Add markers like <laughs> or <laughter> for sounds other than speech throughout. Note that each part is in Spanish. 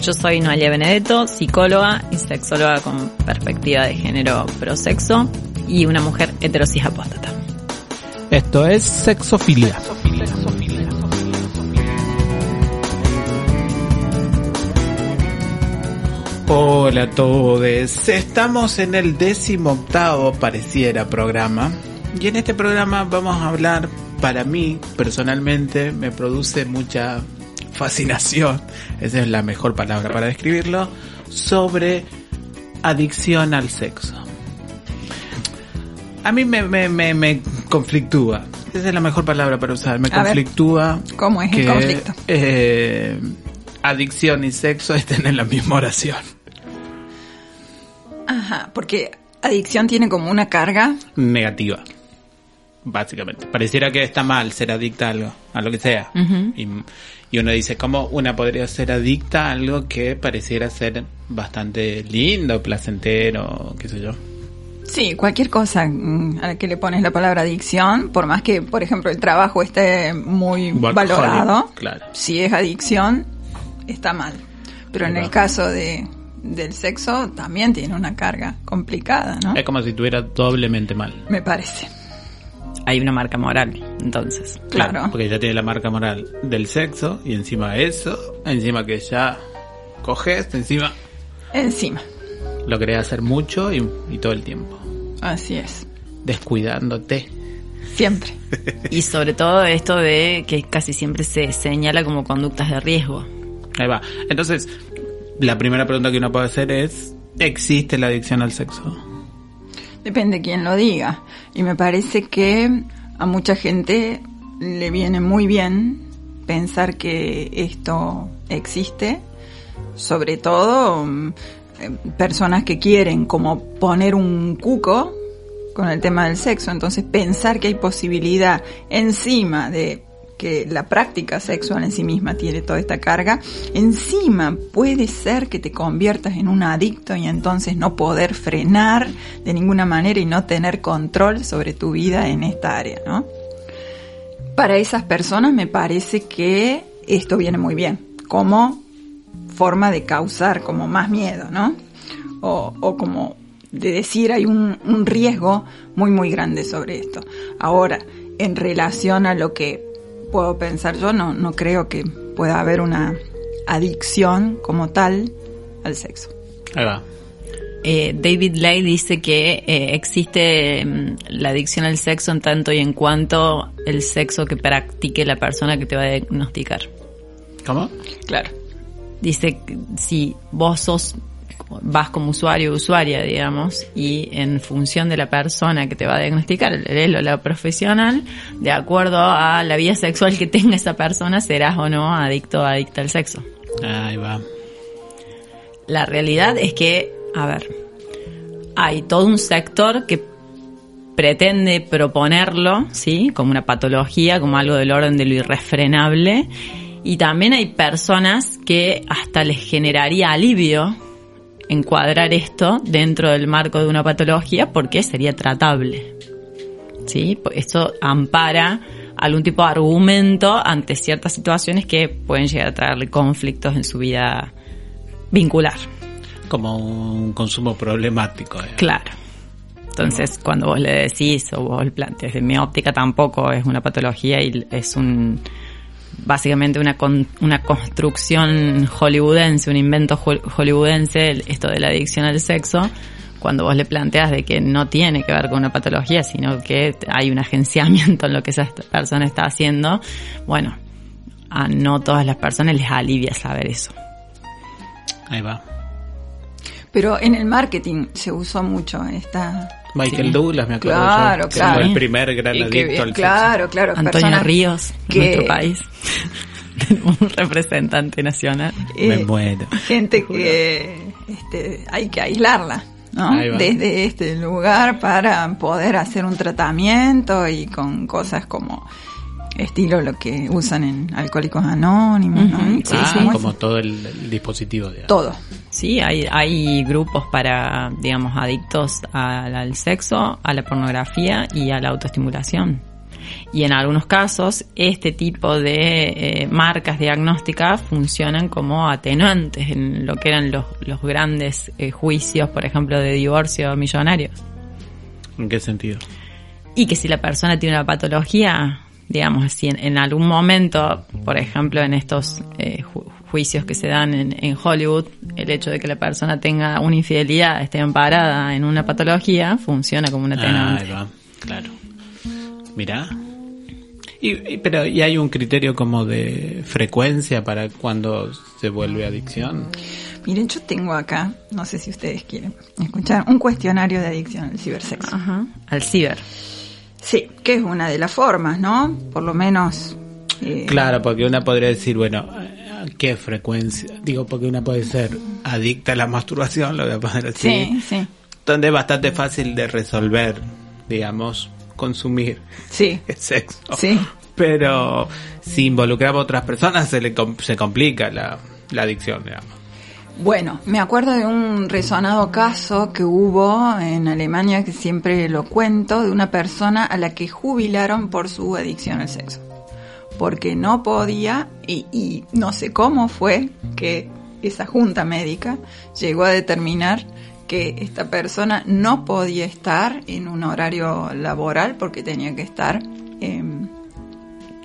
Yo soy Noelia Benedetto, psicóloga y sexóloga con perspectiva de género prosexo y una mujer heterosis apóstata. Esto es Sexofilia. Hola a todos, estamos en el décimo octavo pareciera programa y en este programa vamos a hablar, para mí personalmente me produce mucha fascinación, esa es la mejor palabra para describirlo, sobre adicción al sexo. A mí me, me, me, me conflictúa, esa es la mejor palabra para usar, me A ver, conflictúa ¿cómo es el que, conflicto? eh, adicción y sexo estén en la misma oración. Ajá, porque adicción tiene como una carga. negativa. Básicamente. Pareciera que está mal ser adicta a algo, a lo que sea. y, y uno dice, ¿cómo una podría ser adicta a algo que pareciera ser bastante lindo, placentero, qué sé yo? Sí, cualquier cosa mm, a la que le pones la palabra adicción, por más que, por ejemplo, el trabajo esté muy valorado, claro. si es adicción, está mal. Pero en el caso de del sexo también tiene una carga complicada, ¿no? Es como si estuviera doblemente mal. Me parece. Hay una marca moral, entonces. Claro. Porque ya tiene la marca moral del sexo y encima eso, encima que ya coges, encima Encima. lo querés hacer mucho y, y todo el tiempo. Así es. Descuidándote. Siempre. <laughs> Y sobre todo esto de que casi siempre se señala como conductas de riesgo. Ahí va. Entonces, la primera pregunta que uno puede hacer es, ¿existe la adicción al sexo? Depende quién lo diga. Y me parece que a mucha gente le viene muy bien pensar que esto existe, sobre todo mm, eh, personas que quieren como poner un cuco con el tema del sexo, entonces pensar que hay posibilidad encima de que la práctica sexual en sí misma tiene toda esta carga, encima puede ser que te conviertas en un adicto y entonces no poder frenar de ninguna manera y no tener control sobre tu vida en esta área, ¿no? Para esas personas me parece que esto viene muy bien, como forma de causar como más miedo, ¿no? O, como de decir hay un riesgo muy muy grande sobre esto. Ahora, en relación a lo que puedo pensar yo, no, no creo que pueda haber una adicción como tal al sexo. Ahí va. Eh, David Lay dice que eh, existe mm, la adicción al sexo en tanto y en cuanto el sexo que practique la persona que te va a diagnosticar. ¿Cómo? Claro. Dice que si vos sos vas como usuario o usuaria, digamos, y en función de la persona que te va a diagnosticar, el o la profesional, de acuerdo a la vida sexual que tenga esa persona, serás o no adicto o adicta al sexo. Ahí va. La realidad es que, a ver, hay todo un sector que pretende proponerlo, ¿sí? Como una patología, como algo del orden de lo irrefrenable. Y también hay personas que hasta les generaría alivio encuadrar esto dentro del marco de una patología porque sería tratable. ¿Sí? Esto ampara algún tipo de argumento ante ciertas situaciones que pueden llegar a traerle conflictos en su vida vincular. Como un consumo problemático. eh. Claro. Entonces, cuando vos le decís o vos le planteas, de mi óptica tampoco es una patología y es un básicamente una con- una construcción hollywoodense, un invento hol- hollywoodense, el- esto de la adicción al sexo, cuando vos le planteas de que no tiene que ver con una patología, sino que hay un agenciamiento en lo que esa persona está haciendo, bueno, a no todas las personas les alivia saber eso. Ahí va. Pero en el marketing se usó mucho esta... Michael Sí. Douglas, me acuerdo Claro, yo, claro. el primer gran Y adicto al claro, claro. Antonio Ríos, de que- nuestro país. <laughs> Un representante nacional. sexo. Me eh, muero. gente que este, hay que aislarla ¿no? Desde este lugar para poder hacer un tratamiento y con cosas como estilo lo que usan en Alcohólicos Anónimos, ¿no? Sí, Ah, como todo el, el dispositivo de todo. Sí, hay, hay grupos para, digamos, adictos al, al sexo, a la pornografía y a la autoestimulación. Y en algunos casos, este tipo de eh, marcas diagnósticas funcionan como atenuantes en lo que eran los, los grandes eh, juicios, por ejemplo, de divorcio millonario. ¿En qué sentido? Y que si la persona tiene una patología, digamos, si en, en algún momento, por ejemplo, en estos eh, ju- juicios que se dan en, en Hollywood, el hecho de que la persona tenga una infidelidad, esté amparada en una patología, funciona como una Ah, atenuante. va, claro. Mirá. Y, y- pero ¿y hay un criterio como de frecuencia para cuando se vuelve adicción? Miren, yo tengo acá, no sé si ustedes quieren escuchar, un cuestionario de adicción al cibersexo. Ajá. Al ciber. Sí, que es una de las formas, ¿no? Por lo menos... eh, Claro, porque una podría decir, bueno, ¿a qué frecuencia? Digo, porque una puede ser adicta a la masturbación, lo voy a poner así. Sí, sí, Donde es bastante fácil de resolver, digamos, consumir sí, <laughs> el sexo. sí. Pero si involucramos a otras personas se le com- se complica la, la adicción, digamos. Bueno, me acuerdo de un resonado caso que hubo en Alemania, que siempre lo cuento, de una persona a la que jubilaron por su adicción al sexo. Porque no podía, y, no sé cómo fue que esa junta médica llegó a determinar que esta persona no podía estar en un horario laboral porque tenía que estar em,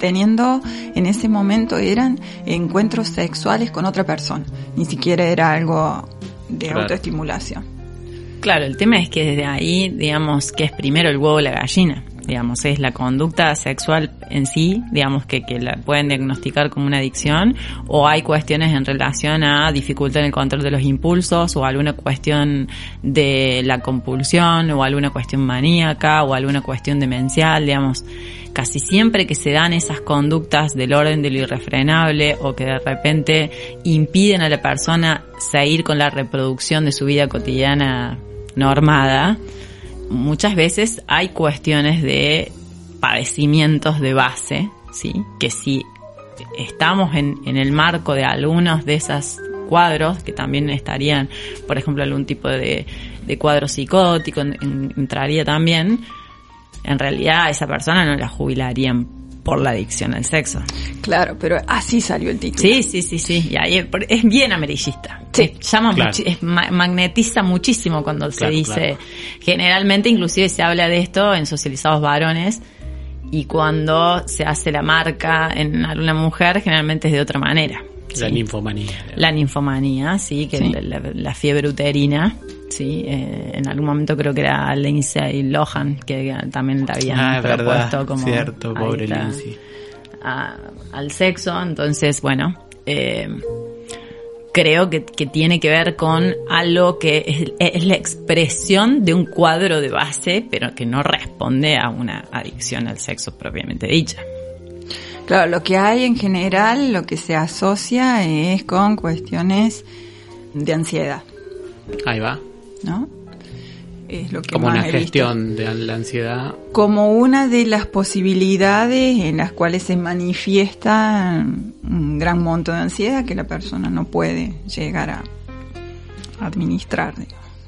teniendo en ese momento eran encuentros sexuales con otra persona, ni siquiera era algo de Claro. autoestimulación. Claro, el tema es que desde ahí, digamos, que es primero el huevo o la gallina. Digamos, es la conducta sexual en sí, digamos, que, que la pueden diagnosticar como una adicción, o hay cuestiones en relación a dificultad en el control de los impulsos, o alguna cuestión de la compulsión, o alguna cuestión maníaca, o alguna cuestión demencial, digamos. Casi siempre que se dan esas conductas del orden de lo irrefrenable, o que de repente impiden a la persona seguir con la reproducción de su vida cotidiana normada, muchas veces hay cuestiones de padecimientos de base, ¿sí? Que si estamos en, en el marco de algunos de esos cuadros, que también estarían, por ejemplo, algún tipo de, de cuadro psicótico, en- en- entraría también, en realidad a esa persona no la jubilarían por la adicción al sexo. Claro, pero así salió el título. Sí, sí, sí, sí. Y ahí es, es bien amarillista. Sí. Llama Claro. es ma- magnetiza muchísimo cuando se dice. claro. Generalmente, inclusive se habla de esto en socializados varones. Y cuando se hace la marca en alguna mujer, generalmente es de otra manera. La Sí. ninfomanía. La ninfomanía, sí, que Sí. La, la- la fiebre uterina, sí, eh, en algún momento creo que era Lindsay Lohan, que también la habían Ah, es propuesto verdad. como Cierto, pobre adicta Lindsay. a- al sexo, entonces, bueno, eh, creo que, que tiene que ver con algo que es, es la expresión de un cuadro de base, pero que no responde a una adicción al sexo propiamente dicha. Claro, lo que hay en general, lo que se asocia es con cuestiones de ansiedad, Ahí va. ¿no? Es lo que Como más una visto. gestión de la ansiedad. como una de las posibilidades en las cuales se manifiesta un gran monto de ansiedad que la persona no puede llegar a administrar,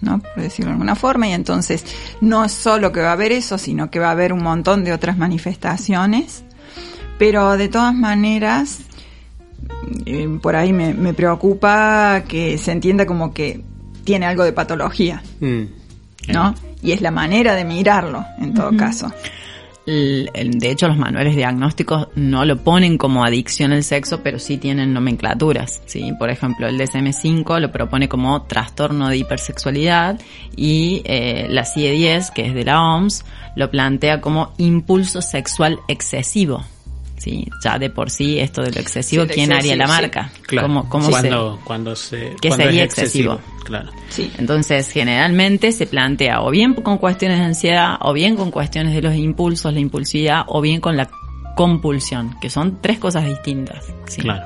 ¿no? Por decirlo de alguna forma, y entonces no es solo que va a haber eso, sino que va a haber un montón de otras manifestaciones, pero de todas maneras, eh, por ahí me, me preocupa que se entienda como que tiene algo de patología, Mm. ¿no? Y es la manera de mirarlo, en todo caso. De hecho, los manuales diagnósticos no lo ponen como adicción al sexo, pero sí tienen nomenclaturas. ¿sí? Por ejemplo, el DSM-5 lo propone como trastorno de hipersexualidad y eh, la CIE-10, que es de la OMS, lo plantea como impulso sexual excesivo. ¿Sí? Ya de por sí, esto de lo excesivo, Sí, ¿quién haría la sí. marca? Claro. ¿Cómo, cómo se- cuando, cuando se. ¿Qué cuando sería es excesivo. excesivo? Claro. Sí. Entonces, generalmente se plantea o bien con cuestiones de ansiedad, o bien con cuestiones de los impulsos, la impulsividad, o bien con la compulsión, que son tres cosas distintas. ¿sí? Claro.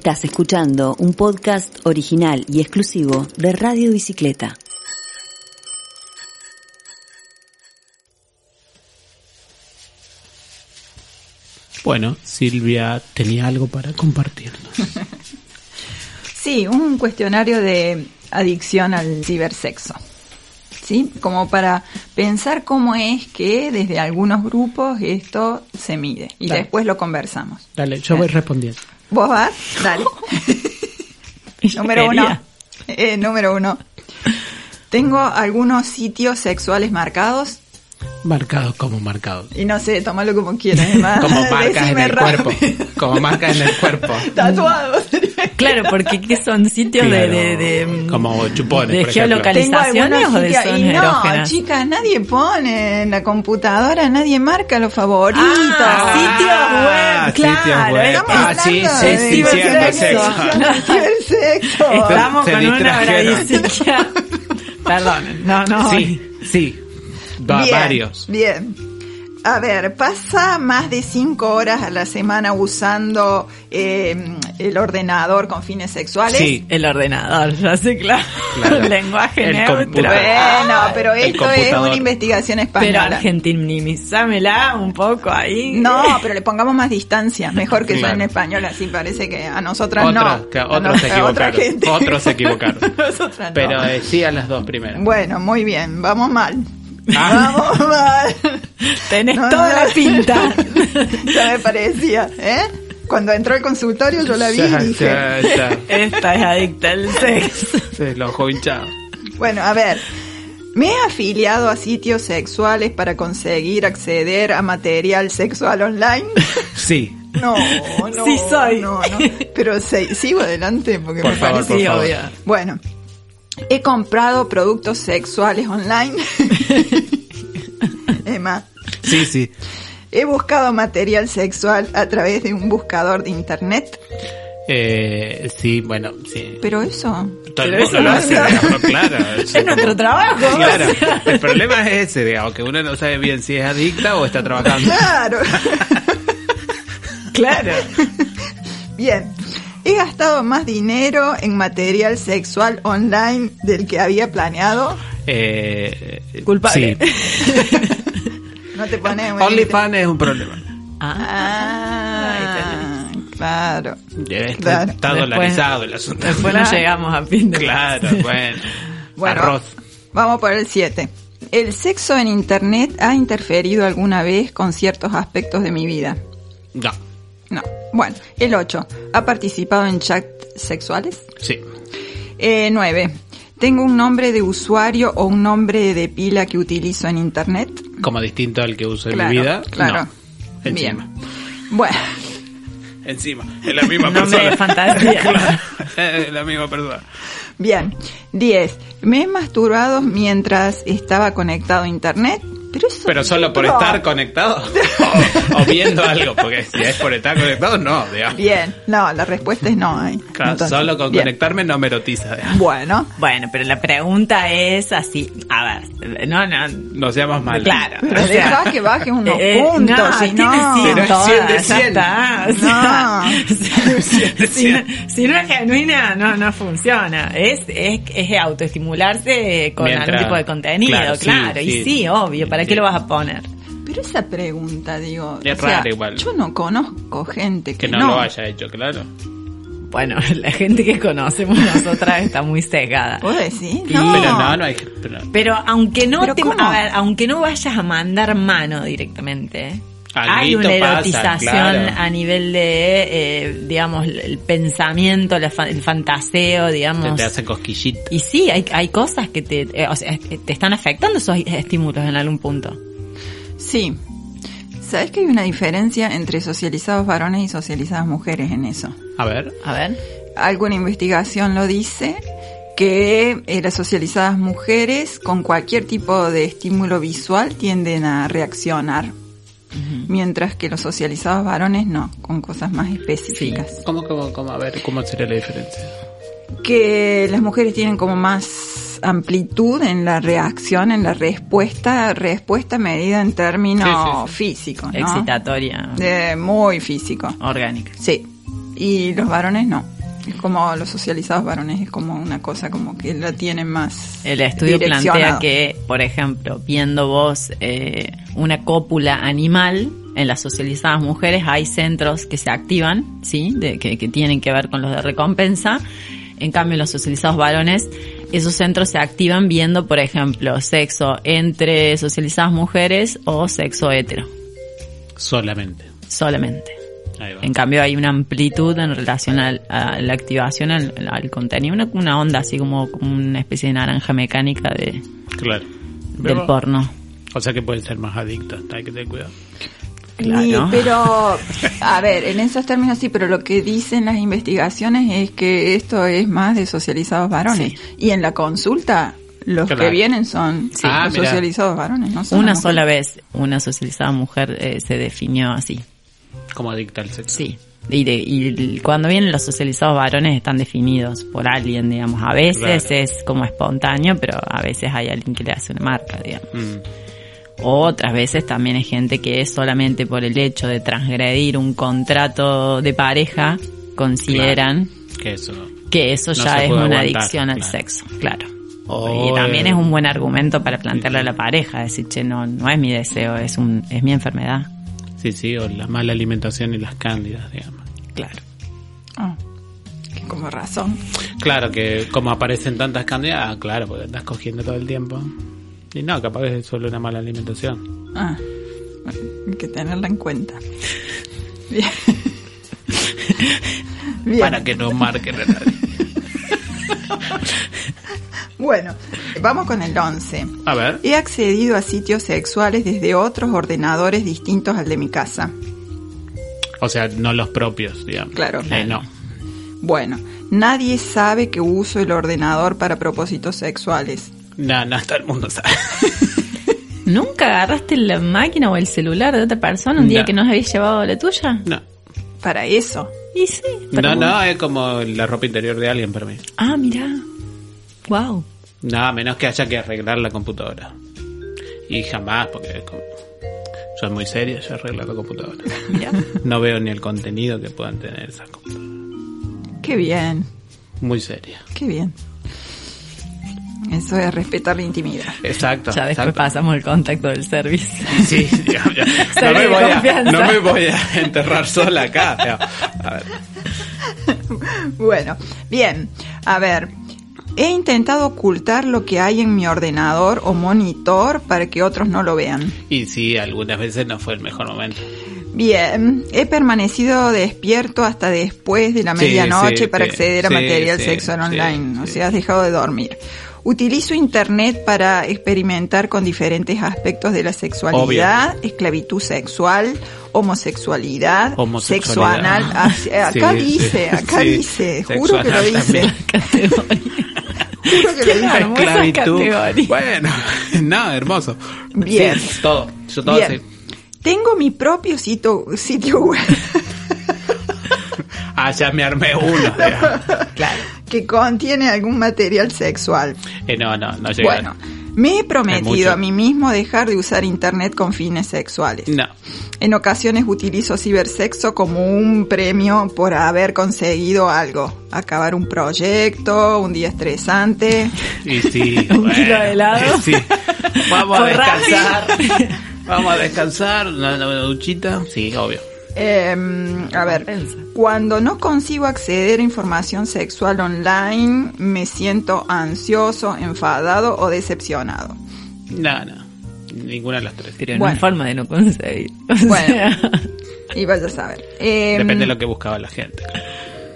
Estás escuchando un podcast original y exclusivo de Radio Bicicleta. Bueno, Silvia tenía algo para compartirnos. <laughs> sí, un cuestionario de adicción al cibersexo. ¿Sí? Como para pensar cómo es que desde algunos grupos esto se mide. Y después lo conversamos. Dale, yo voy respondiendo. ¿Vos vas? Dale. <laughs> Número uno. <laughs> Eh, número uno. Tengo algunos sitios sexuales marcados. Marcados como marcados. Y no sé, tomalo como quieras. <laughs> Como marcas en el rápido. cuerpo. Como marcas en el cuerpo. Tatuados. Claro, porque ¿qué son sitios de, Claro, de, de- como chupones, de por geolocalizaciones o de sitios- zonas y no, erógenas? chicas, nadie pone en la computadora, nadie marca los favoritos. Ah, Ah, sitios web, sitios claro. web. Estamos Ah, sí, hablando sí, de sí, sexo. Cibersexo. <laughs> Estamos Se con una bravísima. <laughs> Perdón, no, no. Sí, sí. Va- Bien, varios. Bien. A ver, pasa más de cinco horas a la semana usando eh, el ordenador con fines sexuales. Sí. El ordenador, <laughs> ya sé, claro. Claro. Lenguaje El neutro. Bueno, pero El esto es una investigación Pero española. argentinimizámela un poco ahí. No, pero le pongamos más distancia. Mejor que sea en Claro. español, así parece que a nosotras Otra- no. que A otros se equivocaron. gente. Otros se equivocaron. <laughs> Nosotras no. Pero eh, sí a las dos primeras. Bueno, muy bien, vamos mal. Ah. Vamos <laughs> mal. Tenés No, toda no. la pinta. <laughs> ya me parecía, ¿eh? Cuando entró al consultorio yo la vi y dije, ya, ya. Esta es adicta al sexo. Se lo ojo hinchado. bueno, a ver, me he afiliado a sitios sexuales para conseguir acceder a material sexual online. Sí. No, no. Sí soy. No, no. Pero se- sigo adelante porque Por me favor, parece por Sí, favor. obvio. Bueno, he comprado productos sexuales online. <laughs> Emma, Sí, sí. he buscado material sexual a través de un buscador de internet. Eh, sí, bueno, sí. Pero eso, Todo el mundo lo hace, claro. <laughs> Es nuestro trabajo. Claro, <laughs> el problema es ese, digamos, que uno no sabe bien si es adicta o está trabajando. claro. Claro. Bien. He gastado más dinero en material sexual online del que había planeado. Eh, Culpable. Sí. <laughs> No te pones muy- OnlyFans es un problema. Ah, claro. Está, Claro. está Después- dolarizado el asunto. Después no llegamos a fin de. Claro, bueno. Bueno, Arroz. vamos por el 7. ¿El sexo en Internet ha interferido alguna vez con ciertos aspectos de mi vida? No. No. Bueno, el 8. ¿Ha participado en chats sexuales? Sí. Eh, 9. ¿Tengo un nombre de usuario o un nombre de pila que utilizo en Internet? Como distinto al que uso en Claro, mi vida. claro. No. Encima. Bien. Bueno, Encima. Es la misma <laughs> Nombre persona. de fantasía. <laughs> Claro. Es la misma persona. bien. 10. ¿Me he masturbado mientras estaba conectado a Internet? Pero, eso Pero solo por estar conectado o, <laughs> o viendo algo, porque si es por estar conectado, no, digamos. Bien. No, la respuesta es no. ¿eh? Claro, Entonces, solo con bien. conectarme no me erotiza, digamos. Bueno. Bueno, pero la pregunta es así. A ver, no, no. No seamos malos. Claro. Pero o sea, deja que unos eh, puntos, no, si no. Pero es todas, 100 de ya 100. está, o sea, No. <laughs> si, 100 <laughs> de si no, 100. si no es genuina, no, no funciona. Es, es, es autoestimularse con Mientras- algún tipo de contenido, claro, claro. sí, y sí. sí, obvio, ¿para qué Sí. lo vas a poner? Pero esa pregunta, digo. Es o sea, rara igual. Yo no conozco gente que, Que no, lo haya hecho, claro. Bueno, <laughs> la gente que conocemos nosotras está muy cegada. ¿Vos decís? Sí. No. Pero no, no hay. pero- Pero aunque no ¿Pero te, cómo? a ver, aunque no vayas a mandar mano directamente, hay una pasa, erotización claro. a nivel de, eh, digamos, el pensamiento, la fa- el fantaseo, te, digamos. te hace cosquillita. Y sí, hay, hay cosas que te, eh, o sea, te están afectando esos estímulos en algún punto. Sí. ¿Sabes que hay una diferencia entre socializados varones y socializadas mujeres en eso? A ver. A ver. Alguna investigación lo dice que eh, las socializadas mujeres con cualquier tipo de estímulo visual tienden a reaccionar, mientras que los socializados varones no, con cosas más específicas. ¿Cómo, cómo, cómo? A ver, ¿cómo sería la diferencia? que las mujeres tienen como más amplitud en la reacción, en la respuesta, respuesta medida en términos Sí, físicos, ¿no? Excitatoria, De- muy físico. orgánica. Sí. Y los varones no. Es como los socializados varones, es como una cosa como que la tienen más. El estudio plantea que, por ejemplo, viendo vos eh, una cópula animal, en las socializadas mujeres hay centros que se activan, ¿sí? De, que, que tienen que ver con los de recompensa. En cambio, en los socializados varones, esos centros se activan viendo, por ejemplo, sexo entre socializadas mujeres o sexo hetero, Solamente. solamente. En cambio, hay una amplitud en relación al- a la activación al, al contenido, una, una onda así como, como una especie de naranja mecánica de, Claro. del Pero- porno. O sea que pueden ser más adictos, hay que tener cuidado. Claro. Sí, pero, a ver, en esos términos sí, pero lo que dicen las investigaciones es que esto es más de socializados varones. Y en la consulta, los Claro. que vienen son Sí. Ah, los socializados varones, no son Una sola vez una socializada mujer eh, se definió así. Como adicta al sexo. Sí. Y, de- y cuando vienen los socializados varones están definidos por alguien, digamos. A veces Claro. es como espontáneo, pero a veces hay alguien que le hace una marca, digamos. Mm. O otras veces también hay gente que es solamente por el hecho de transgredir un contrato de pareja, consideran Que eso. que eso No ya es una aguantar, adicción al sexo, claro. Y también es un buen argumento para plantearle a la pareja, decir, che, no, no es mi deseo, es un, es mi enfermedad. Sí, sí, o la mala alimentación y las cándidas, digamos. Claro. Ah, que como razón. Claro que como aparecen tantas cándidas, ah, claro, porque estás cogiendo todo el tiempo. Y no, capaz es solo una mala alimentación. Ah, hay que tenerla en cuenta. Bien. <laughs> Bien. Para que no marquen a nadie. <laughs> Bueno, vamos con el 11. A ver. He accedido a sitios sexuales desde otros ordenadores distintos al de mi casa. O sea, no los propios, digamos. Claro. Eh, no. Bueno, nadie sabe que uso el ordenador para propósitos sexuales. No, no, todo el mundo sabe. <laughs> ¿Nunca agarraste la máquina o el celular de otra persona un día No. que no habéis llevado la tuya? No. Para eso. Y sí. No, no, es como la ropa interior de alguien para mí. Ah, mira. Wow. No, a menos que haya que arreglar la computadora. Y jamás, porque es como... soy muy serio, yo arreglo la computadora. Mira. No veo ni el contenido que puedan tener esas computadoras. Qué bien, Muy seria. qué bien. Eso es respetar la intimidad. Exacto. Ya después exacto. pasamos el contacto del servicio. Sí, ya, ya. <laughs> No, me voy a, no me voy a enterrar sola acá. A ver. Bueno, bien. A ver, he intentado ocultar lo que hay en mi ordenador o monitor para que otros no lo vean. Y sí, algunas veces no fue el mejor momento. Bien, he permanecido despierto hasta después de la Sí, medianoche sí, para sí, acceder a material sí, sexual sí, online, o sea, has dejado de dormir. Utilizo internet para experimentar con diferentes aspectos de la sexualidad, esclavitud sexual, homosexualidad, Homosexualidad. sexo anal. Ah, Acá dice, acá sí. dice, juro que lo dice. <laughs> Juro que lo categoría. Bueno, <laughs> no, hermoso. Bien. Sí, todo. Yo todo Bien. Tengo mi propio sitio, sitio web <laughs> Ah, ya me armé uno. <laughs> digamos. que contiene algún material sexual. Eh, no, no, no llegué. Bueno, me he prometido a mí mismo dejar de usar internet con fines sexuales. No. En ocasiones utilizo cibersexo como un premio por haber conseguido algo. Acabar un proyecto, un día estresante. Y sí. <laughs> Un bueno, kilo de helado. Sí. Vamos a descansar. Vamos a descansar. Una, una duchita. Sí, obvio. Em, a ver, cuando no consigo acceder a información sexual online, me siento ansioso, enfadado o decepcionado. No, no. Ninguna de las tres. No Bueno. hay forma de no conseguir. O Bueno. sea, <laughs> Y vaya a saber. Em, Depende de lo que buscaba la gente.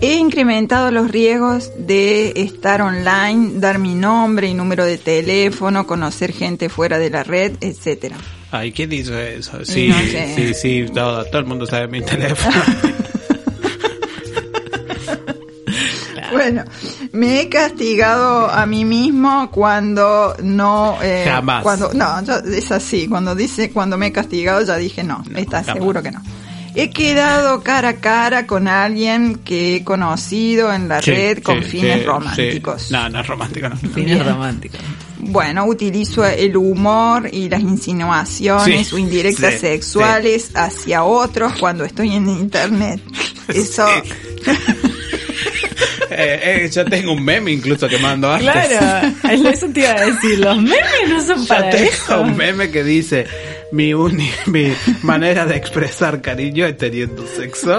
He incrementado los riesgos de estar online, dar mi nombre y número de teléfono, conocer gente fuera de la red, etcétera. Ay, ¿quién hizo eso? Sí, No sé. sí, sí, todo, todo el mundo sabe mi teléfono. <laughs> Bueno, me he castigado a mí mismo cuando no, eh, Jamás. cuando no, yo- es así. Cuando dice cuando me he castigado ya dije no, No, está jamás. seguro que no. He quedado cara a cara con alguien que he conocido en la Sí, red con sí, fines sí, románticos. sí. No, no es romántico, no. fines románticos. Bueno, utilizo el humor y las insinuaciones Sí, o indirectas sí, sexuales hacia otros cuando estoy en internet. <laughs> Eso, <laughs> Eh, eh, yo tengo un meme incluso que mando antes. Claro, <laughs> eso te iba a decir. Los memes no son Yo para tengo eso. un meme que dice, mi, uni- mi manera de expresar cariño es teniendo sexo.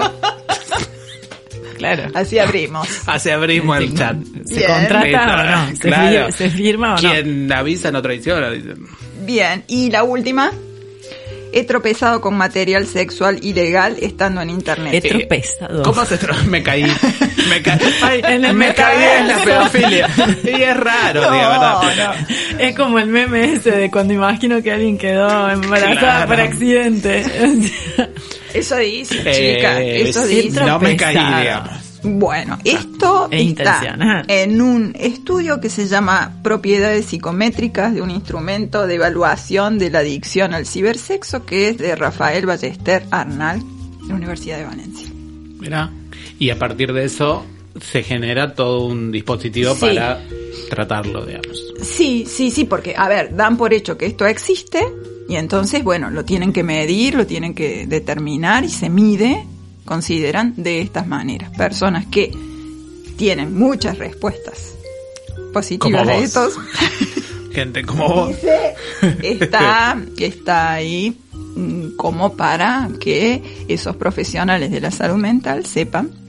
Claro. Así abrimos. <laughs> Así abrimos el chat. ¿Se Bien. contrata o no? ¿Se, Claro. fir- se firma o no? Quien avisa no traiciona. dicen. Bien, y la última. He tropezado con material sexual ilegal estando en internet. He tropezado. ¿Cómo se tro- Me caí. Me caí. Ay, <laughs> En el me caí en la pedofilia. Y es raro, No, digo, ¿verdad? no. Es como el meme ese de cuando imagino que alguien quedó embarazada Claro. por accidente. Eso dice, Eh, chica, eso dice. No me caí, digamos. Bueno, esto Es está en un estudio que se llama Propiedades psicométricas de un instrumento de evaluación de la adicción al cibersexo, que es de Rafael Ballester Arnal, de la Universidad de Valencia. Mira. Y a partir de eso se genera todo un dispositivo Sí. para tratarlo, digamos. Sí, sí, sí, porque, a ver, dan por hecho que esto existe y entonces, bueno, lo tienen que medir, lo tienen que determinar y se mide, consideran, de estas maneras. Personas que tienen muchas respuestas positivas de estos. <laughs> Gente como vos. está, está ahí mm, como para que esos profesionales de la salud mental sepan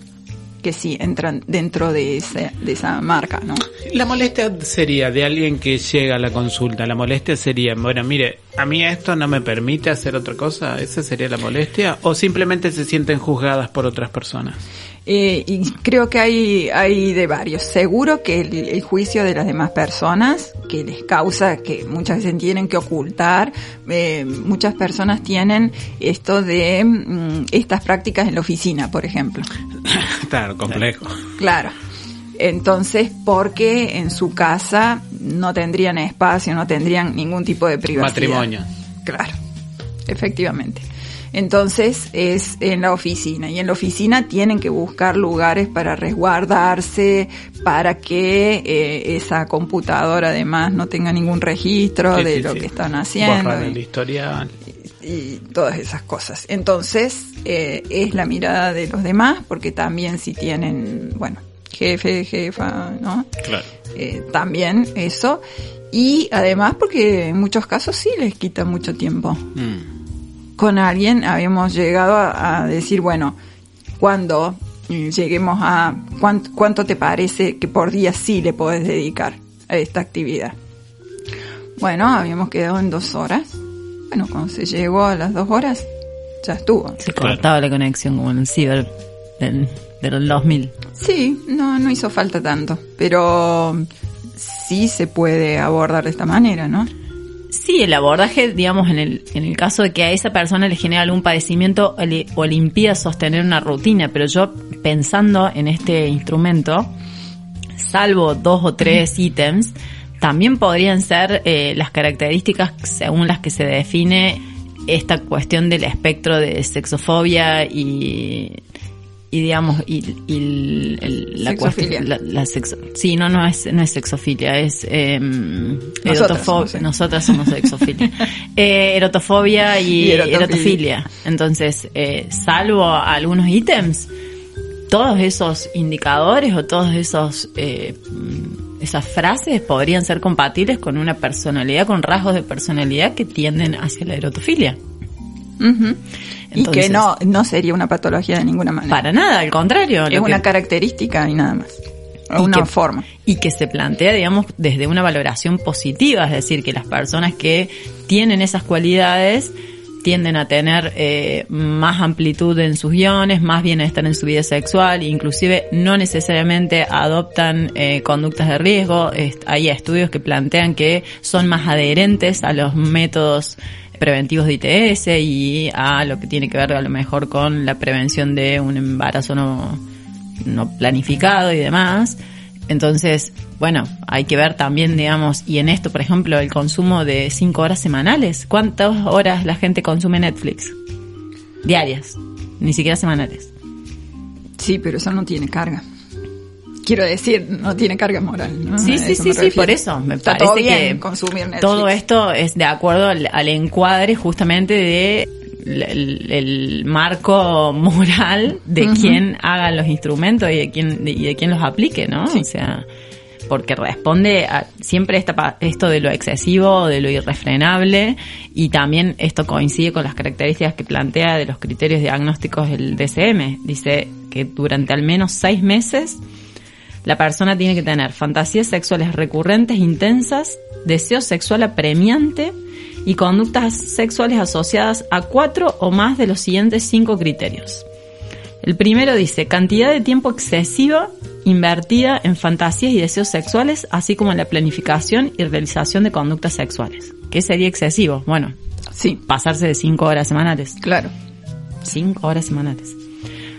que sí entran dentro de esa, de esa marca, ¿no? La molestia sería de alguien que llega a la consulta. La molestia sería, bueno, mire, a mí esto no me permite hacer otra cosa. ¿Esa sería la molestia? ¿O simplemente se sienten juzgadas por otras personas? Eh, y creo que hay, hay de varios. Seguro que el, el juicio de las demás personas, que les causa, que muchas veces tienen que ocultar, eh, muchas personas tienen esto de mm, estas prácticas en la oficina, por ejemplo. <laughs> claro, complejo. Claro. Entonces, porque en su casa no tendrían espacio, no tendrían ningún tipo de privacidad. Matrimonio. Claro, efectivamente. Entonces es en la oficina y en la oficina tienen que buscar lugares para resguardarse, para que eh, esa computadora además no tenga ningún registro Sí, de sí, lo sí. que están haciendo Borrar y, el historial. y todas esas cosas. Entonces eh, es la mirada de los demás porque también si tienen, bueno, jefe, jefa, ¿no? Claro. Eh, también eso. Y además porque en muchos casos sí les quita mucho tiempo Mm. Con alguien habíamos llegado a, a decir, bueno, cuando mm, lleguemos a cuánto, cuánto te parece que por día sí le podés dedicar a esta actividad. Bueno, habíamos quedado en dos horas. Bueno, cuando se llegó a las dos horas, ya estuvo. Se cortaba la conexión como en el ciber del, del 2000. Sí, no, no hizo falta tanto, pero sí se puede abordar de esta manera, ¿no? Sí, el abordaje, digamos, en el, en el caso de que a esa persona le genere algún padecimiento o le, o le impida sostener una rutina, pero yo pensando en este instrumento, salvo dos o tres ítems, también podrían ser eh, las características según las que se define esta cuestión del espectro de sexofobia y y digamos y, y el- la cuestión la, la sexo sí no no es no es sexofilia es eh, Nosotras erotofo- somos, sí. nosotras somos sexofilia <laughs> eh, erotofobia y, Y erotofilia. erotofilia entonces eh, salvo algunos ítems todos esos indicadores o todos esos eh, esas frases podrían ser compatibles con una personalidad con rasgos de personalidad que tienden hacia la erotofilia Entonces- que no, no sería una patología de ninguna manera. para nada al contrario es una que- característica y nada más. Y una que- forma. y que se plantea, digamos, desde una valoración positiva, es decir, que las personas que tienen esas cualidades tienden a tener eh, más amplitud en sus guiones, más bienestar en su vida sexual, inclusive no necesariamente adoptan eh, conductas de riesgo. Est- hay estudios que plantean que son más adherentes a los métodos preventivos de ITS y a lo que tiene que ver a lo mejor con la prevención de un embarazo no, no planificado y demás. Entonces, bueno, hay que ver también, digamos, y en esto, por ejemplo, el consumo de cinco horas semanales. ¿Cuántas horas la gente consume Netflix? Diarias, ni siquiera semanales. Sí, pero eso no tiene carga. Quiero decir, no tiene carga moral. ¿no? Sí, sí, sí, sí, por eso me Está parece todo bien que consumir Netflix. todo esto es de acuerdo al, al encuadre justamente de el, marco moral de Ujú. quién haga los instrumentos y de quién y de quién los aplique, ¿no? Sí. O sea, porque responde a siempre esta, esto de lo excesivo, de lo irrefrenable, y también esto coincide con las características que plantea de los criterios diagnósticos del DCM. Dice que durante al menos seis meses la persona tiene que tener fantasías sexuales recurrentes, intensas, deseo sexual apremiante y conductas sexuales asociadas a cuatro o más de los siguientes cinco criterios. El primero dice cantidad de tiempo excesiva invertida en fantasías y deseos sexuales, así como en la planificación y realización de conductas sexuales. ¿Qué sería excesivo? Bueno, Sí, pasarse de cinco horas semanales. claro. Cinco horas semanales.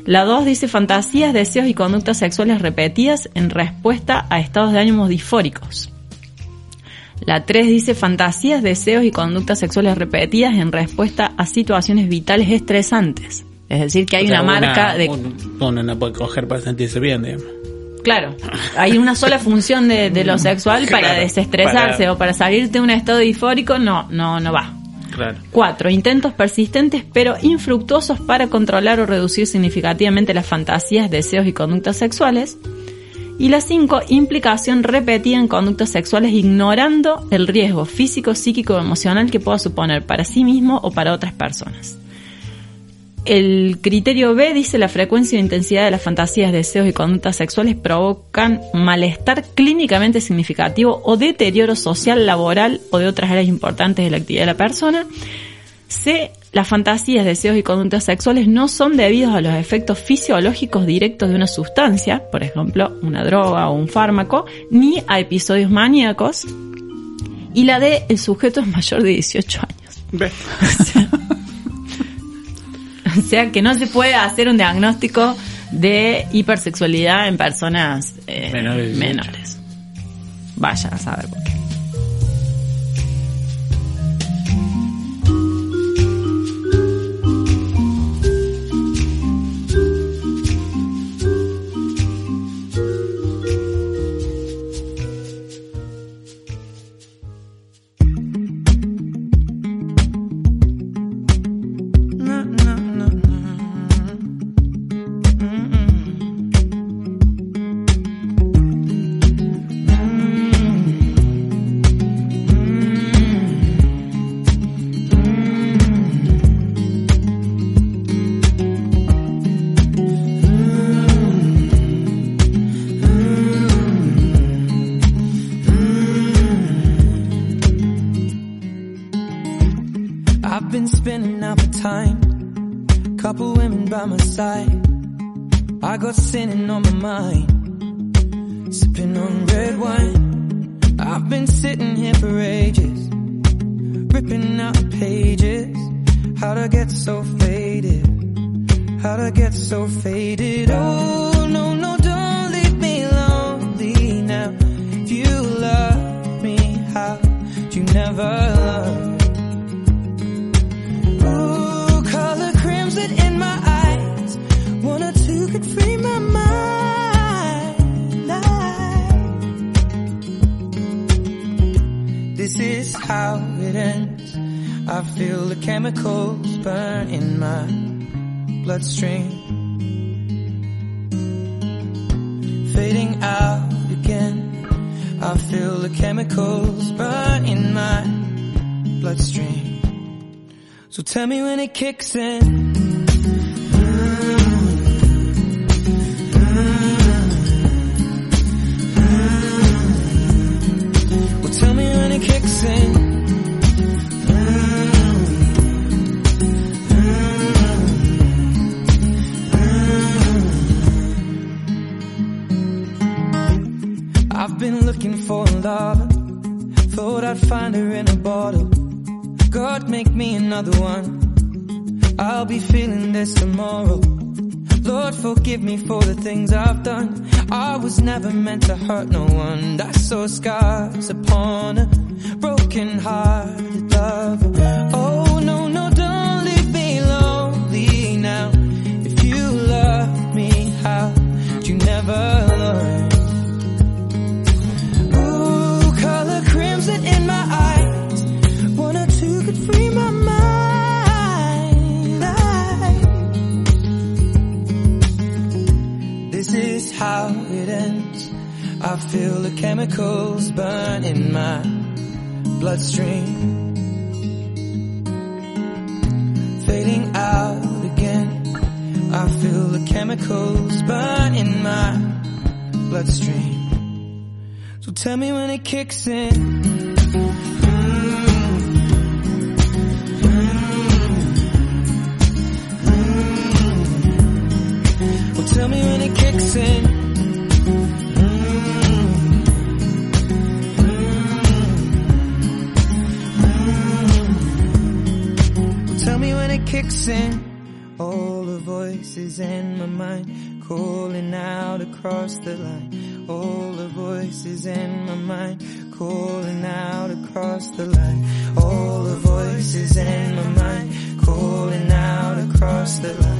La 2 dice fantasías, deseos y conductas sexuales repetidas en respuesta a estados de ánimos disfóricos. La 3 dice fantasías, deseos y conductas sexuales repetidas en respuesta a situaciones vitales estresantes. Es decir, que hay O sea, una marca de... un- Uno no puede coger para sentirse bien, digamos. Claro, hay una sola función de, de lo sexual <laughs> para Claro, desestresarse para- o para salir de un estado disfórico, no, no, no va. Claro. 4. Intentos persistentes pero infructuosos para controlar o reducir significativamente las fantasías, deseos y conductas sexuales. Y la 5. Implicación repetida en conductas sexuales ignorando el riesgo físico, psíquico o emocional que pueda suponer para sí mismo o para otras personas. El criterio B dice la frecuencia o intensidad de las fantasías, deseos y conductas sexuales provocan malestar clínicamente significativo o deterioro social, laboral o de otras áreas importantes de la actividad de la persona. C. Las fantasías, deseos y conductas sexuales no son debidos a los efectos fisiológicos directos de una sustancia, por ejemplo, una droga o un fármaco, ni a episodios maníacos. Y la D. El sujeto es mayor de 18 años. Ve. <laughs> <laughs> O sea que no se puede hacer un diagnóstico de hipersexualidad en personas eh, Menores de 18. menores. Vaya a saber por qué. Her in a bottle. God, make me another one. I'll be feeling this tomorrow. Lord, forgive me for the things I've done. I was never meant to hurt no one. I saw scars upon a broken hearted lover. Oh, how it ends. I feel the chemicals burn in my bloodstream. Fading out again. I feel the chemicals burn in my bloodstream. So tell me when it kicks in. Tell me when it kicks in. All the voices in my mind calling out across the line. All the voices in my mind calling out across the line. All the voices in my mind calling out across the line.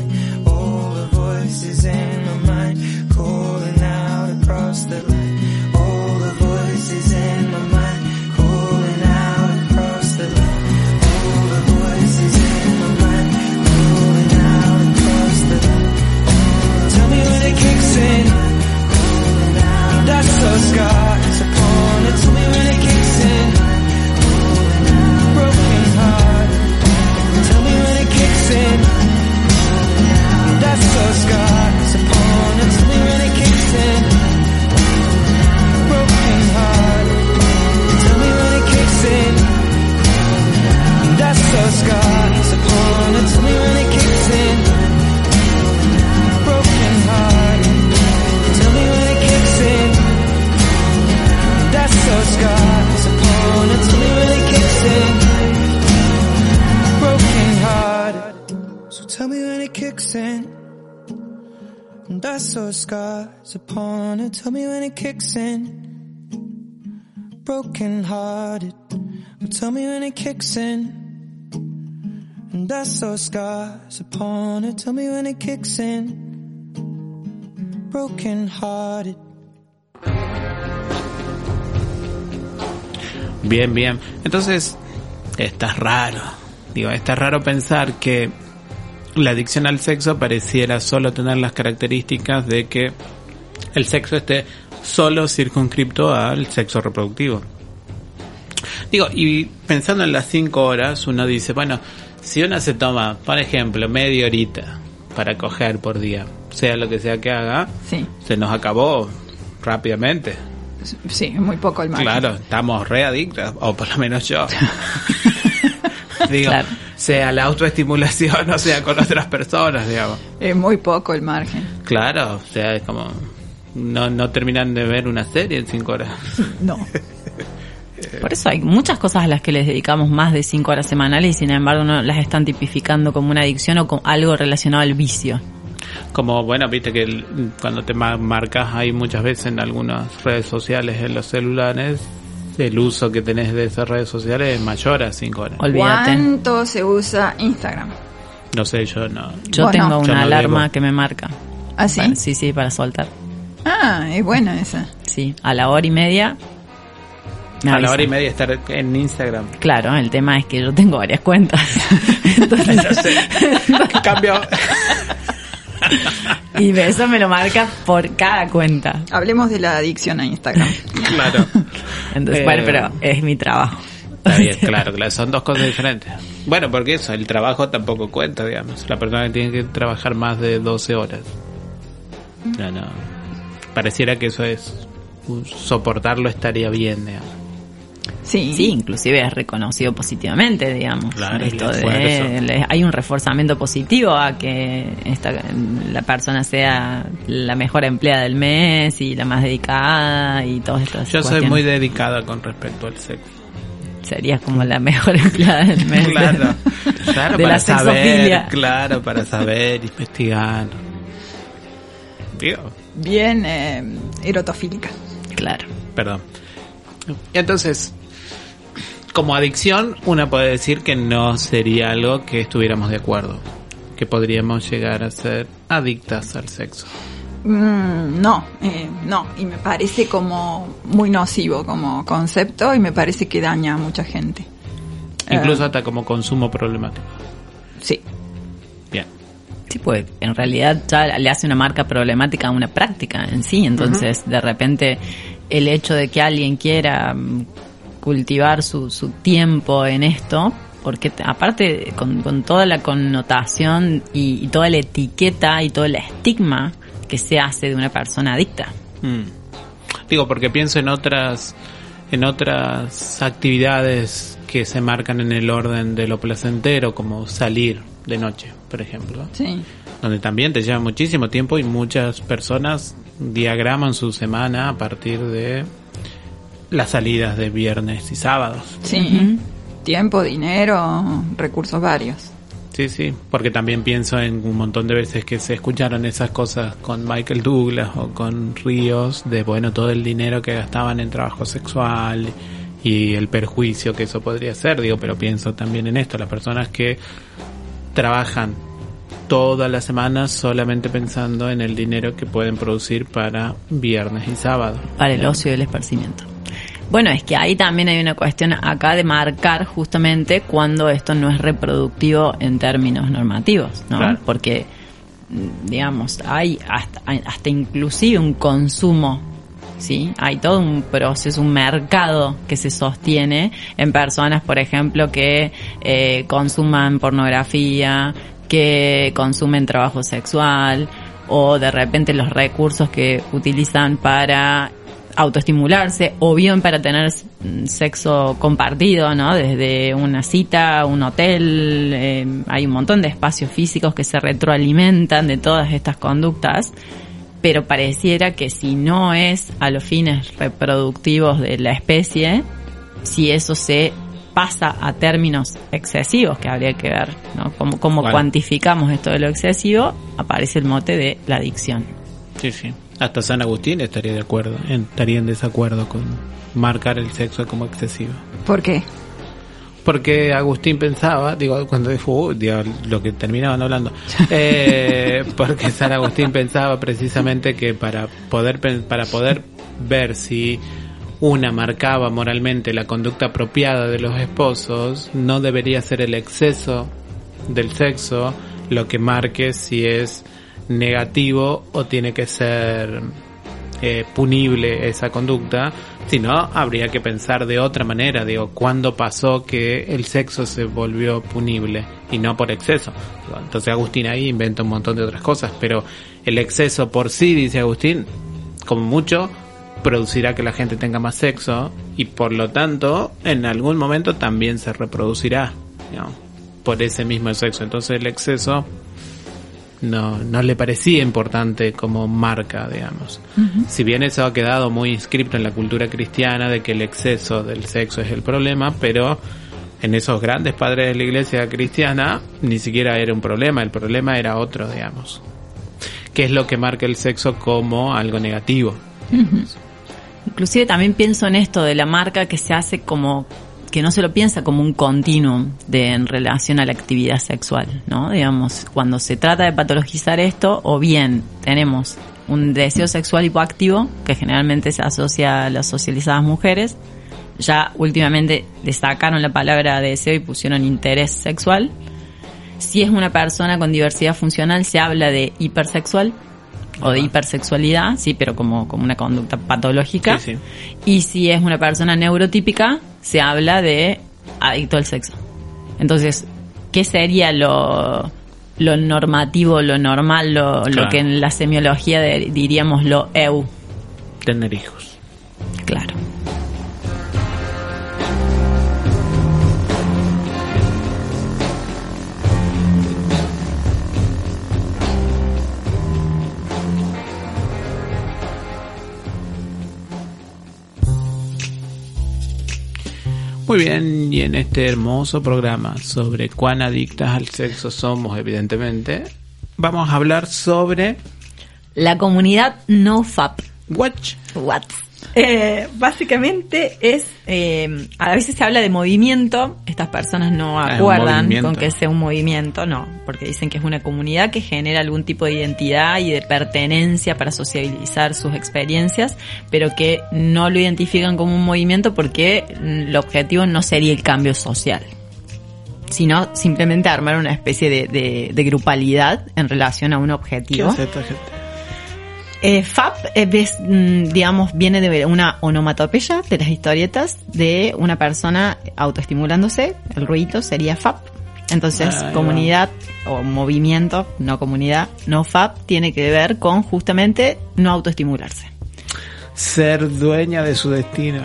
Bien, bien. Entonces, está raro. Digo, está raro pensar que la adicción al sexo pareciera solo tener las características de que el sexo esté solo circunscripto al sexo reproductivo. Digo, y pensando en las cinco horas, uno dice, bueno, si uno se toma, por ejemplo, media horita para coger por día, sea lo que sea que haga, Sí, se nos acabó rápidamente. sí, muy poco el margen. Claro, estamos re adictos, o por lo menos yo. <laughs> <laughs> Digo, Claro. sea la autoestimulación <laughs> o sea con otras personas, digamos. Es muy poco el margen. Claro, o sea, es como. No, no terminan de ver una serie en cinco horas. No. Por eso hay muchas cosas a las que les dedicamos más de cinco horas semanales y sin embargo no las están tipificando como una adicción o como algo relacionado al vicio. Como, bueno, viste que el- cuando te ma- marcas ahí muchas veces en algunas redes sociales, en los celulares, el uso que tenés de esas redes sociales es mayor a cinco horas. Olvídate. ¿Cuánto se usa Instagram? No sé, yo no. Yo tengo no. Yo una no alarma debo. que me marca. ¿Ah, sí? Para- sí, sí, para soltar. Ah, es buena esa. Sí, a la hora y media. Me A la hora y media estar en Instagram. Claro, el tema es que yo tengo varias cuentas. <laughs> Entonces, Cambio. y eso me lo marca por cada cuenta. Hablemos de la adicción a Instagram. claro. Entonces, Eh, bueno, pero es mi trabajo. Está bien, claro, claro, son dos cosas diferentes. Bueno, porque eso, el trabajo tampoco cuenta, digamos. La persona tiene que trabajar más de 12 horas. No, no. Pareciera que eso es. Soportarlo estaría bien, digamos. Sí. Sí, inclusive es reconocido positivamente, digamos. Claro, el Esto de- le- hay un reforzamiento positivo a que esta, la persona sea la mejor empleada del mes y la más dedicada y todas estas Yo soy muy dedicada con respecto al sexo. Serías como la mejor <laughs> empleada del mes. Claro, claro, de para la saber, claro, para saber, investigar. Digo, Bien eh, erotofílica. Claro. perdón. Entonces, como adicción, una puede decir que no sería algo que estuviéramos de acuerdo. Que podríamos llegar a ser adictas al sexo. Mm, no, eh, no. Y me parece como muy nocivo como concepto y me parece que daña a mucha gente. Incluso Eh, hasta como consumo problemático. sí. Bien. Sí, pues en realidad ya le hace una marca problemática a una práctica en sí. Entonces, de repente, el hecho de que alguien quiera mm, cultivar su, su tiempo en esto, porque te- aparte con, con toda la connotación y, y toda la etiqueta y todo el estigma que se hace de una persona adicta. Mm. Digo, porque pienso en otras, en otras actividades que se marcan en el orden de lo placentero, como salir de noche, por ejemplo. Sí. donde también te lleva muchísimo tiempo y muchas personas diagraman su semana a partir de las salidas de viernes y sábados. Sí. Tiempo, dinero, recursos varios. Sí, sí, porque también pienso en un montón de veces que se escucharon esas cosas con Michael Douglas o con Ríos de, bueno, todo el dinero que gastaban en trabajo sexual y el perjuicio que eso podría ser, digo, pero pienso también en esto, las personas que trabajan toda la semana solamente pensando en el dinero que pueden producir para viernes y sábado. para el ocio y el esparcimiento. Bueno, es que ahí también hay una cuestión acá de marcar justamente cuando esto no es reproductivo en términos normativos, ¿no? Claro. Porque, digamos, hay hasta, hay hasta inclusive un consumo, ¿sí? Hay todo un proceso, un mercado que se sostiene en personas, por ejemplo, que eh, consuman pornografía, que consumen trabajo sexual, o de repente los recursos que utilizan para autoestimularse o bien para tener mm, sexo compartido, ¿no? Desde una cita, un hotel, eh, hay un montón de espacios físicos que se retroalimentan de todas estas conductas, pero pareciera que si no es a los fines reproductivos de la especie, si eso se pasa a términos excesivos, que habría que ver, ¿no? Cómo, cómo Bueno. cuantificamos esto de lo excesivo, aparece el mote de la adicción. Sí, sí. Hasta San Agustín estaría de acuerdo, estaría en desacuerdo con marcar el sexo como excesivo. ¿Por qué? Porque Agustín pensaba, digo, cuando dijo, "Uy", digo, lo que terminaban hablando, <laughs> eh, porque San Agustín pensaba precisamente que para poder, para poder ver si una marcaba moralmente la conducta apropiada de los esposos, no debería ser el exceso del sexo lo que marque si es negativo o tiene que ser eh, punible esa conducta, sino habría que pensar de otra manera, digo, ¿cuándo pasó que el sexo se volvió punible y no por exceso? Entonces Agustín ahí inventa un montón de otras cosas, pero el exceso por sí, dice Agustín, como mucho, producirá que la gente tenga más sexo y por lo tanto en algún momento también se reproducirá por ese mismo sexo. Entonces el exceso no, no le parecía importante como marca, digamos. Si bien eso ha quedado muy inscripto en la cultura cristiana de que el exceso del sexo es el problema, pero en esos grandes padres de la iglesia cristiana ni siquiera era un problema, el problema era otro, digamos. ¿Qué es lo que marca el sexo como algo negativo? Inclusive también pienso en esto de la marca que se hace como que no se lo piensa como un continuum de en relación a la actividad sexual, ¿no? Digamos, cuando se trata de patologizar esto, o bien tenemos un deseo sexual hipoactivo, que generalmente se asocia a las socializadas mujeres, ya últimamente le sacaron la palabra deseo y pusieron interés sexual. Si es una persona con diversidad funcional, se habla de hipersexual o de hipersexualidad, sí, pero como, como una conducta patológica. Sí, sí. Y si es una persona neurotípica, se habla de adicto al sexo. Entonces, ¿qué sería lo, lo normativo, lo normal, lo, lo que en la semiología de- diríamos lo EU? Tener hijos. Claro. Muy bien, y en este hermoso programa sobre cuán adictas al sexo somos, evidentemente, vamos a hablar sobre La comunidad NoFap. Watch. What? Eh, básicamente es, eh, a veces se habla de movimiento, estas personas no Ah, acuerdan con que sea un movimiento, no, porque dicen que es una comunidad que genera algún tipo de identidad y de pertenencia para sociabilizar sus experiencias, pero que no lo identifican como un movimiento porque el objetivo no sería el cambio social. sino simplemente armar una especie de, de- de grupalidad en relación a un ¿Qué objetivo. hace esta gente? Eh, FAP, eh, ves, mm, digamos, viene de una onomatopeya de las historietas de una persona autoestimulándose. El ruido sería FAP. Entonces, comunidad o movimiento, no comunidad, no FAP, tiene que ver con justamente no autoestimularse. Ser dueña de su destino.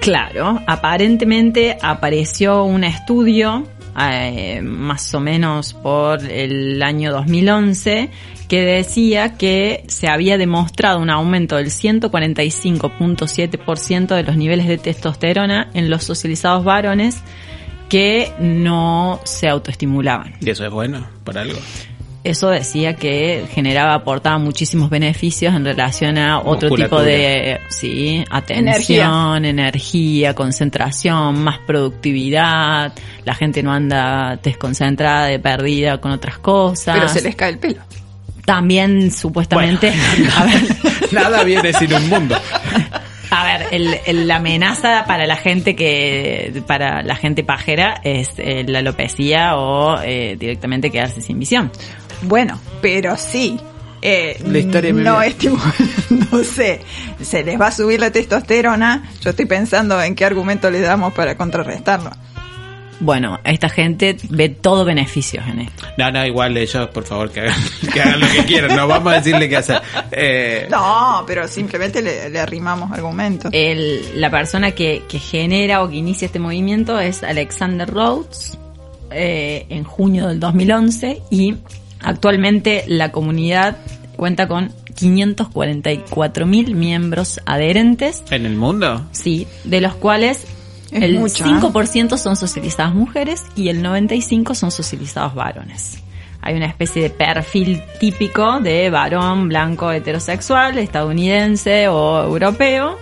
Claro, aparentemente apareció un estudio, eh, más o menos por el año 2011, que decía que se había demostrado un aumento del 145.7% de los niveles de testosterona en los socializados varones que no se autoestimulaban. Y eso es bueno, por algo. Eso decía que generaba, aportaba muchísimos beneficios en relación a otro tipo de, sí, atención, energía. concentración, más productividad, la gente no anda desconcentrada, de perdida con otras cosas. Pero se les cae el pelo. También supuestamente, a ver, <laughs> Nada viene sin un mundo. a ver, el- el- la amenaza para la gente que, para la gente pajera es eh, la alopecia o eh, directamente quedarse sin visión. Bueno, pero sí. eh, La historia no vida. estimulándose. <laughs> Se les va a subir la testosterona. Yo estoy pensando en qué argumento le damos para contrarrestarlo. Bueno, esta gente ve todo beneficios en esto. No, no, igual ellos, por favor, que hagan, <laughs> que hagan lo que quieran. No vamos a decirle qué hacer. Eh, No, pero simplemente le, le arrimamos argumentos. El- la persona que, que genera o que inicia este movimiento es Alexander Rhodes eh, en junio del 2011 y actualmente la comunidad cuenta con 544 mil miembros adherentes, ¿En el mundo? sí, de los cuales Es el mucho, ¿eh? 5% son socializadas mujeres y el 95% son socializados varones. Hay una especie de perfil típico de varón blanco heterosexual, estadounidense o europeo,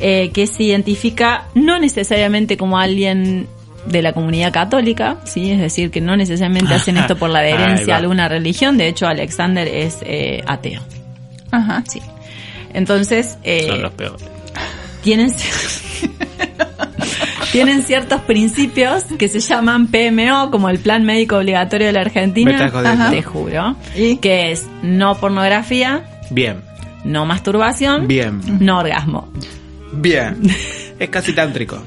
eh, que se identifica no necesariamente como alguien de la comunidad católica, sí, es decir, que no necesariamente hacen esto por la <laughs> adherencia a alguna religión. De hecho, Alexander es eh, ateo. Ajá. Sí. Entonces, eh, Son los peores. tienen <laughs> tienen ciertos principios que se llaman PMO como el plan médico obligatorio de la Argentina. Ajá. te juro ¿Y? que es no pornografía Bien, no masturbación bien, no orgasmo bien. <laughs> Es casi tántrico.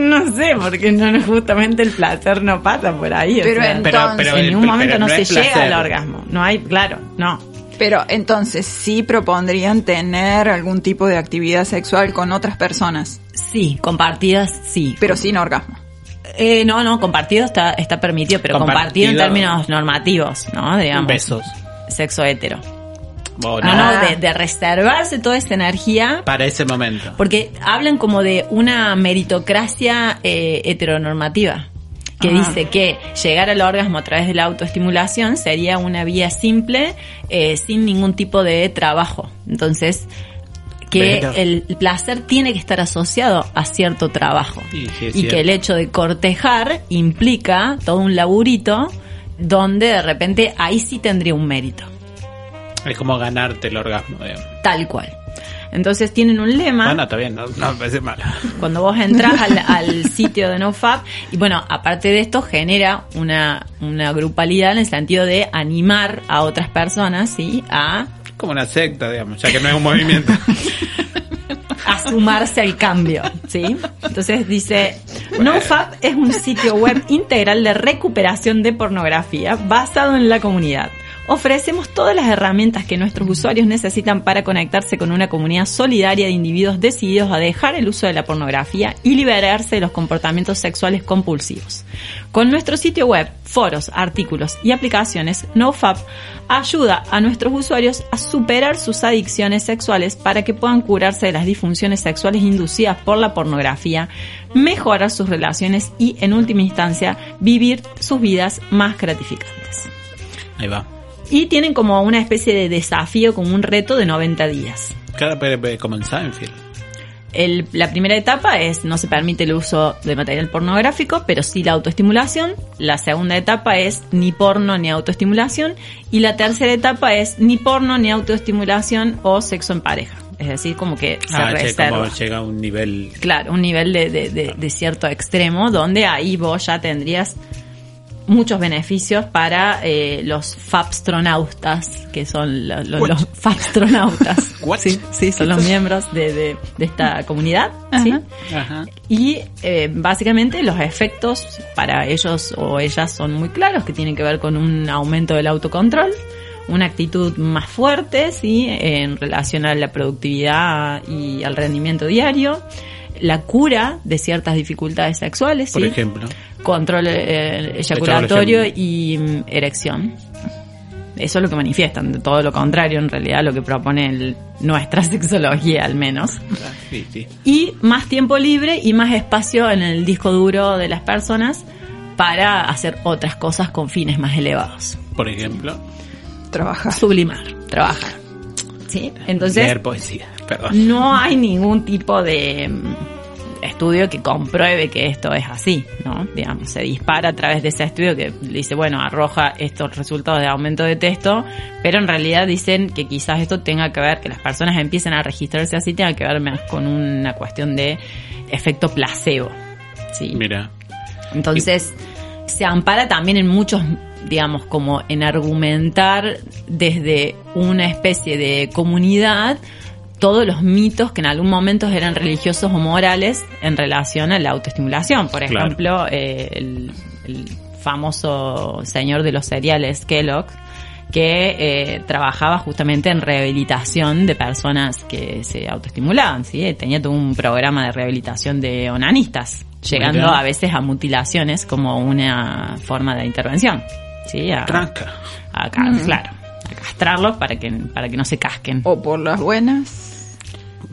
no sé porque no justamente el placer no pasa por ahí o Pero sea, en- Pero, Entonces, pero en ningún momento pero no, se llega al orgasmo no hay claro no Pero entonces sí propondrían tener algún tipo de actividad sexual con otras personas, sí compartidas sí pero sin orgasmo. Eh, no, no, compartido está, está permitido, pero compartido, en términos normativos, ¿no? Digamos. Besos. Sexo hetero. Oh, No, no. no, de, de reservarse toda esa energía. Para ese momento. Porque hablan como de una meritocracia eh, heteronormativa. Que Ajá. dice que llegar al orgasmo a través de la autoestimulación sería una vía simple, eh, sin ningún tipo de trabajo. Entonces, que Pero- el placer tiene que estar asociado a cierto trabajo. Y sí, que el hecho de cortejar implica todo un laburito donde de repente ahí sí tendría un mérito. Es como ganarte el orgasmo, digamos. Tal cual. Entonces tienen un lema. Bueno, está bien, no, no me parece mal. Cuando vos entras al, al sitio de NoFap, y bueno, aparte de esto, genera una, una grupalidad en el sentido de animar a otras personas, ¿sí? A, Como una secta, digamos, ya que no es un movimiento. <laughs> a sumarse al cambio, ¿sí? Entonces dice, NoFap es un sitio web integral de recuperación de pornografía basado en la comunidad. Ofrecemos todas las herramientas que nuestros usuarios necesitan para conectarse con una comunidad solidaria de individuos decididos a dejar el uso de la pornografía y liberarse de los comportamientos sexuales compulsivos. Con nuestro sitio web, foros, artículos y aplicaciones, NoFap ayuda a nuestros usuarios a superar sus adicciones sexuales para que puedan curarse de las disfunciones sexuales inducidas por la pornografía, mejorar sus relaciones y, en última instancia, vivir sus vidas más gratificantes. Ahí va. Y tienen como una especie de desafío, como un reto de 90 días. Claro, pero, como en Seinfeld. El- la primera etapa es no se permite el uso de material pornográfico, pero sí la autoestimulación. La segunda etapa es ni porno ni autoestimulación. Y la tercera etapa es ni porno ni autoestimulación o sexo en pareja. Es decir, como que se Ah, reserva. como llega a un nivel... Claro, un nivel de, de- de- de cierto extremo donde ahí vos ya tendrías muchos beneficios para eh, los fabstronautas, que son lo- lo- What? los fabstronautas. <laughs> Sí, sí, son los miembros de, de- de esta comunidad. ¿sí? Ajá. Y eh, básicamente los efectos para ellos o ellas son muy claros, que tienen que ver con un aumento del autocontrol, una actitud más fuerte, ¿sí? en relación a la productividad y al rendimiento diario, la cura de ciertas dificultades sexuales, Por ¿sí? ejemplo. control eh, eyaculatorio y mm, erección. Eso es lo que manifiestan, de todo lo contrario en realidad lo que propone el- nuestra <laughs> sexología al menos Ah, Sí, sí. y más tiempo libre y más espacio en el disco duro de las personas para hacer otras cosas con fines más elevados. Por ejemplo, Trabajar. Sublimar, trabajar. ¿Sí? Entonces, leer poesía. Perdón. no hay ningún tipo de mm, estudio que compruebe que esto es así, ¿no? Digamos, se dispara a través de ese estudio que dice, bueno, arroja estos resultados de aumento de texto, pero en realidad dicen que quizás esto tenga que ver, que las personas empiecen a registrarse así, tenga que ver más con una cuestión de efecto placebo, ¿sí? Mira. Entonces, se ampara también en muchos, digamos, como en argumentar desde una especie de comunidad todos los mitos que en algún momento eran religiosos o morales en relación a la autoestimulación. Por Claro. ejemplo, eh, el, el famoso señor de los cereales, Kellogg, que eh, trabajaba justamente en rehabilitación de personas que se autoestimulaban, ¿sí? Tenía todo un programa de rehabilitación de onanistas, llegando Mira. a veces a mutilaciones como una forma de intervención, ¿sí? A, Tranca. a ca- claro, a castrarlos para que, para que no se casquen. O por las buenas.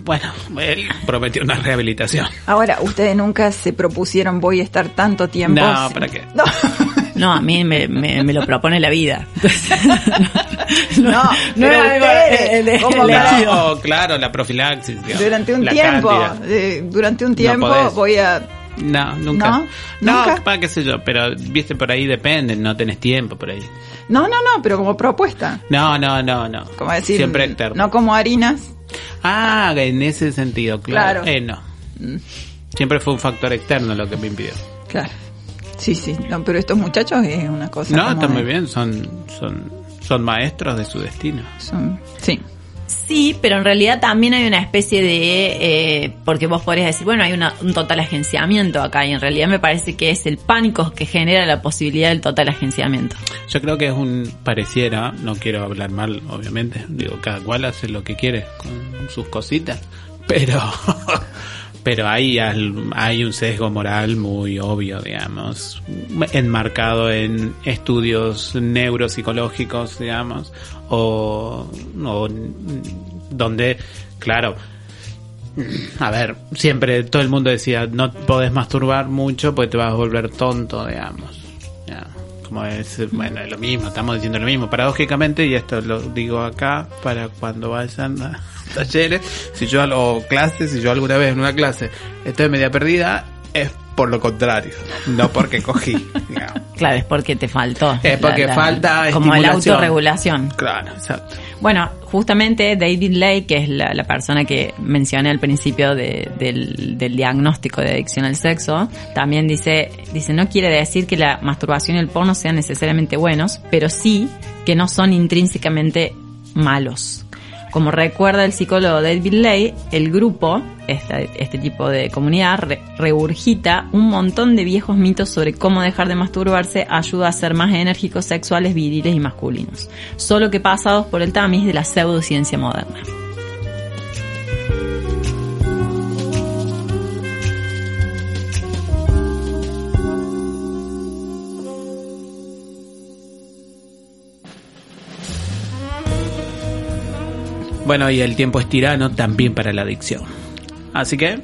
Bueno, él prometió una rehabilitación. Ahora, ustedes nunca se propusieron voy a estar tanto tiempo. No, sin- ¿para qué? No, <laughs> No, a mí me, me, me lo propone la vida. <laughs> no, pero es algo, ustedes, eh, <laughs> de- como de- cada- No, claro, la profilaxis. digamos, durante un la tiempo, eh, durante un tiempo voy a... No, nunca. ¿No? No, ¿Nunca? para qué sé yo, pero viste por ahí depende, no tenés tiempo por ahí. No, no, no, pero como propuesta. No, no, no, no. Como decir, Siempre externo. no como harinas. Ah, en ese sentido, claro. Claro. Eh, no. Siempre fue un factor externo lo que me impidió. Claro. Sí, sí, no, pero estos muchachos es una cosa. No, está muy bien, son, son, son maestros de su destino. son- sí. Sí, pero en realidad también hay una especie de, eh, porque vos podrías decir, bueno, hay una- un total agenciamiento acá y en realidad me parece que es el pánico que genera la posibilidad del total agenciamiento. Yo creo que es un pareciera, no quiero hablar mal, obviamente, digo, cada cual hace lo que quiere con sus cositas, pero <laughs> pero al- hay un sesgo moral muy obvio, digamos, enmarcado en estudios neuropsicológicos, digamos, o, o donde, claro, a ver, siempre todo el mundo decía, no podés masturbar mucho porque te vas a volver tonto, digamos. Ya, Como es, bueno, es lo mismo, estamos diciendo lo mismo. Paradójicamente, y esto lo digo acá, para cuando vayan a <laughs> talleres, si yo o clases, si yo alguna vez en una clase estoy media perdida, es por lo contrario, no porque cogí. <laughs> Claro, es porque te faltó. Es porque falta Como la autorregulación. Claro, exacto. Bueno, justamente David Lay, que es la, la persona que mencioné al principio de- del, del diagnóstico de adicción al sexo, también dice, dice, no quiere decir que la masturbación y el porno sean necesariamente buenos, pero sí que no son intrínsecamente malos. Como recuerda el psicólogo David Lay, el grupo, este tipo de comunidad, re- regurgita un montón de viejos mitos sobre cómo dejar de masturbarse ayuda a ser más enérgicos, sexuales, viriles y masculinos, solo que pasados por el tamiz de la pseudociencia moderna. Bueno, y el tiempo es tirano también para la adicción. Así que,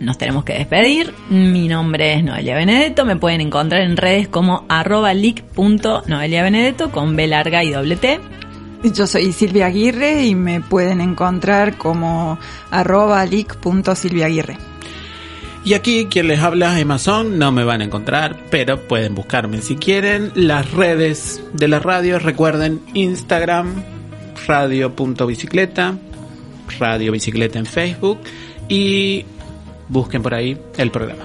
Nos tenemos que despedir. Mi nombre es Noelia Benedetto. Me pueden encontrar en redes como arroba leak.noeliabenedetto con B larga y doble T. Yo soy Silvia Aguirre y me pueden encontrar como arroba leak.silviaaguirre. Y aquí quien les habla Amazon, no me van a encontrar, pero pueden buscarme si quieren. Las redes de la radio, recuerden Instagram, radio.bicicleta, Radio Bicicleta en Facebook y busquen por ahí el programa.